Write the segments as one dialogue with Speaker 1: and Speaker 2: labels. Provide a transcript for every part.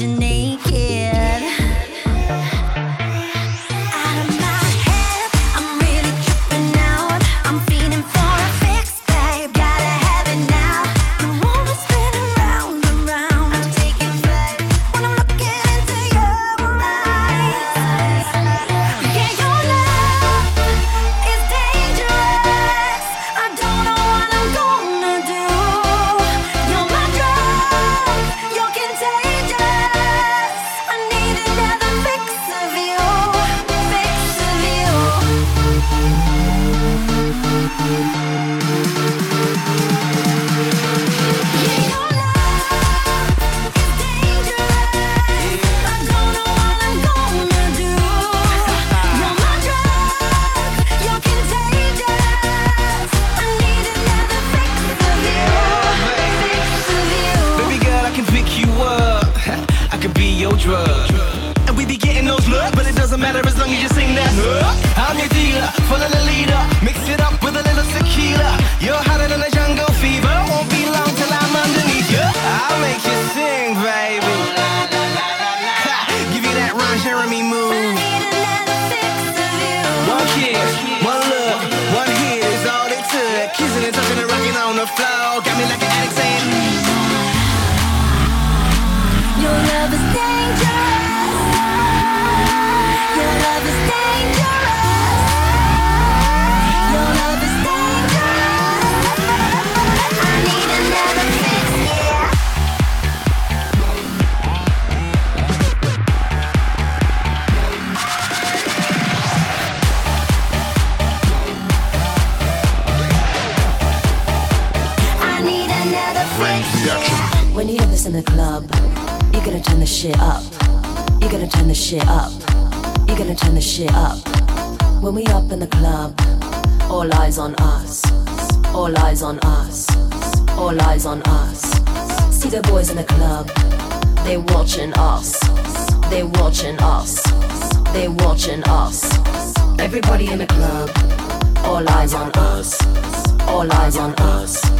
Speaker 1: Want
Speaker 2: You're gonna turn the shit up. You're gonna turn the shit up. When we up in the club, all eyes on us. All eyes on us. All eyes on us. See the boys in the club. They watching us. They watching us. They watching us. Everybody in the club. All eyes on us. All eyes on us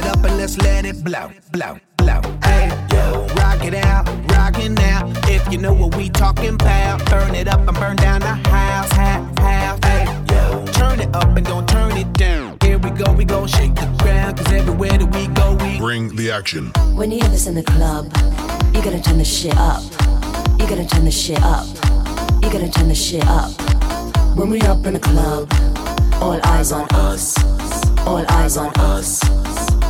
Speaker 3: it up and let's let it blow, blow, blow. Hey, yo, rock it out, rockin' now. If you know what we talking about, burn it up and burn down the house, half, half. Hey, yo, turn it up and don't turn it down. Here we go, we go shake the ground, cause everywhere that we go, we
Speaker 4: bring the action.
Speaker 2: When you have this in the club, you gotta turn the shit up. You gotta turn the shit up. You gotta turn the shit up. When we up in the club, all eyes on us. All eyes on us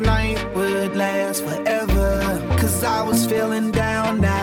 Speaker 3: night would last forever. Cause I was feeling down now.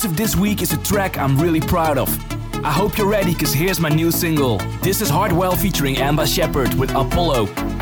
Speaker 5: Exclusive this week is a track I'm really proud of. I hope you're ready, cause here's my new single. This is Hardwell featuring Amba Shepherd with Apollo.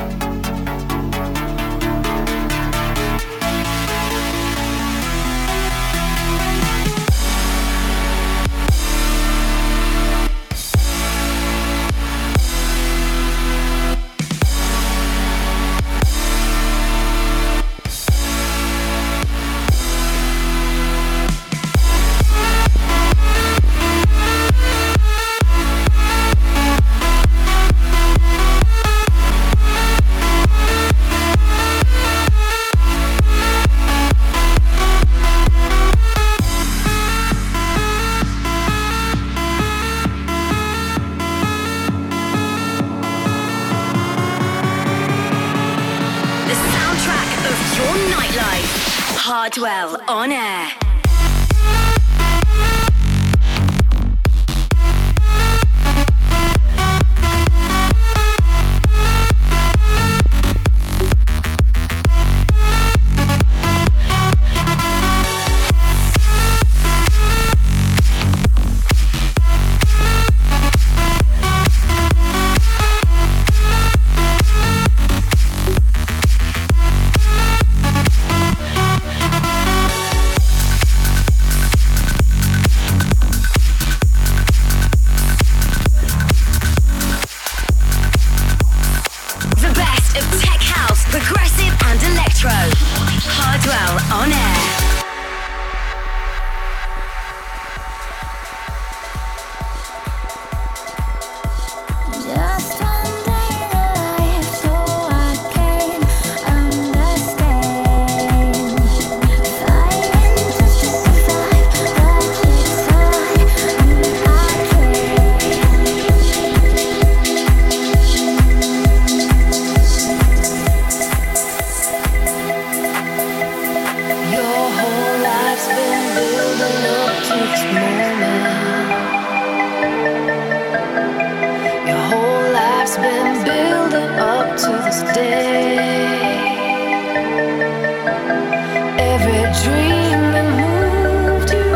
Speaker 6: Every dream that moved you,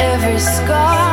Speaker 6: every scar.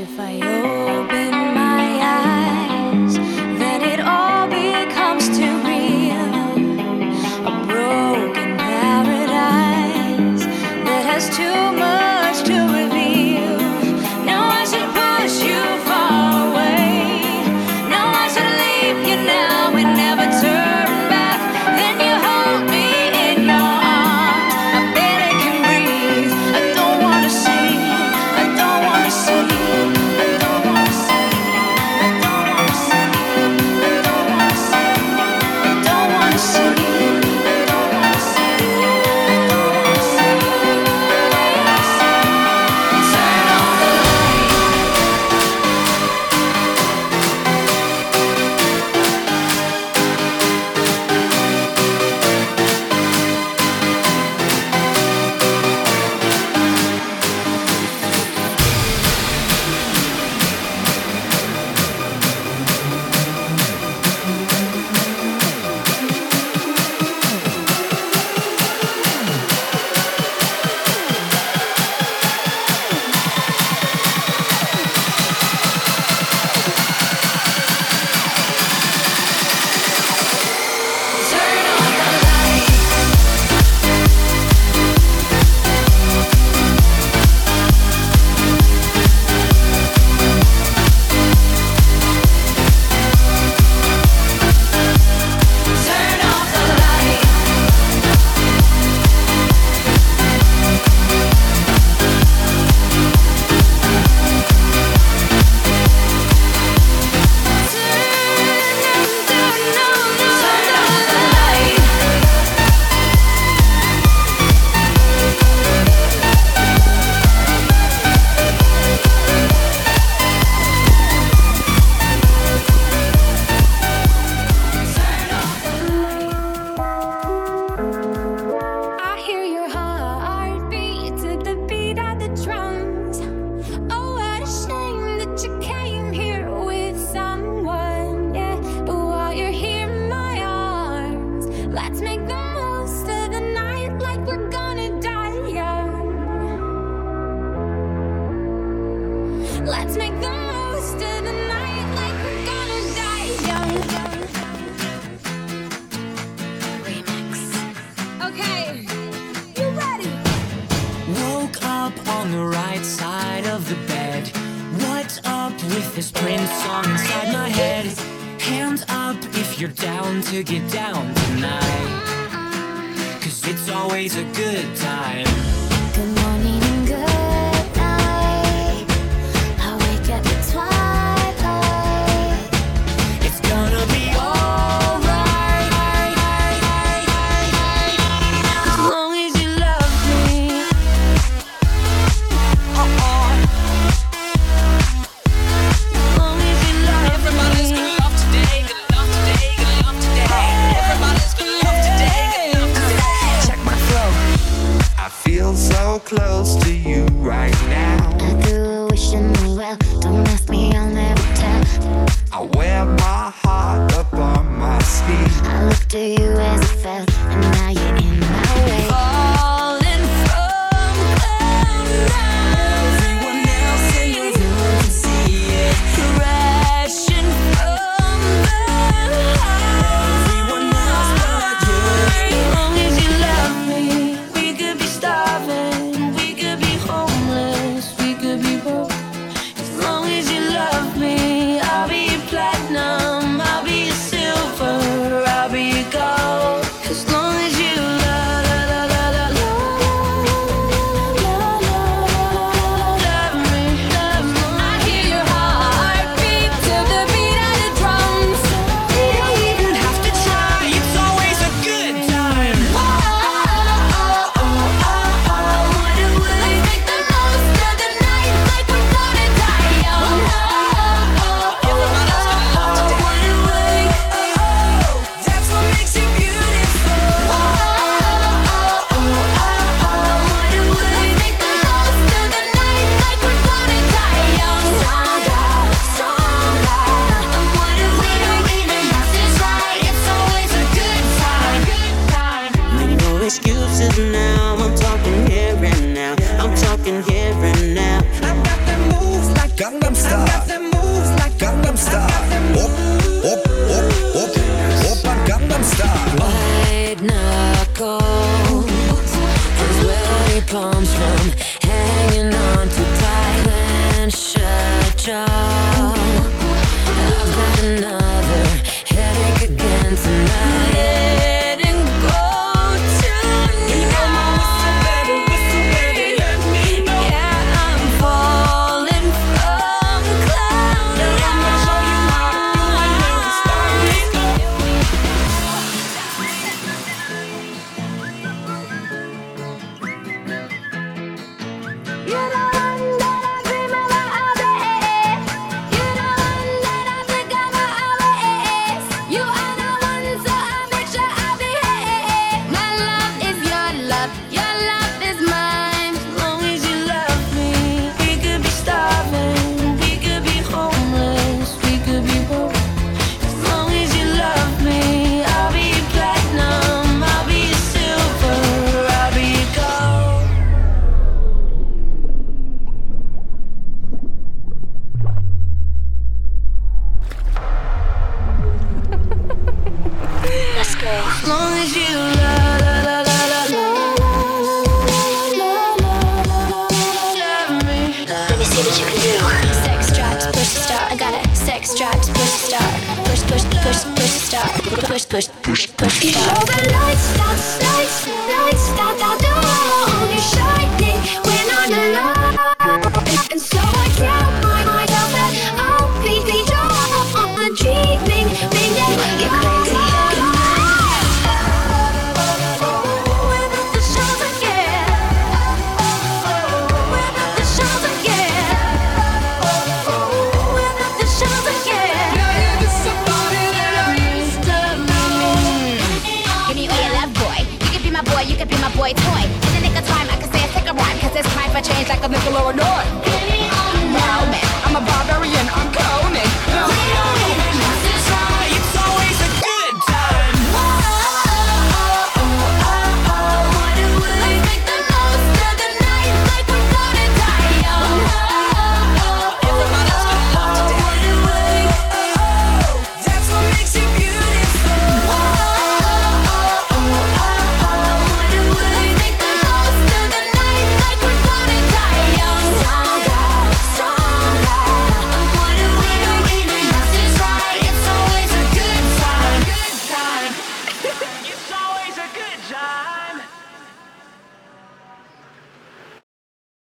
Speaker 6: If I open my
Speaker 7: close to you right now. I
Speaker 1: do wish you knew well. Don't ask me, I'll never tell.
Speaker 7: I wear my heart up on my sleeve.
Speaker 1: I look to you as it felt.
Speaker 8: going not.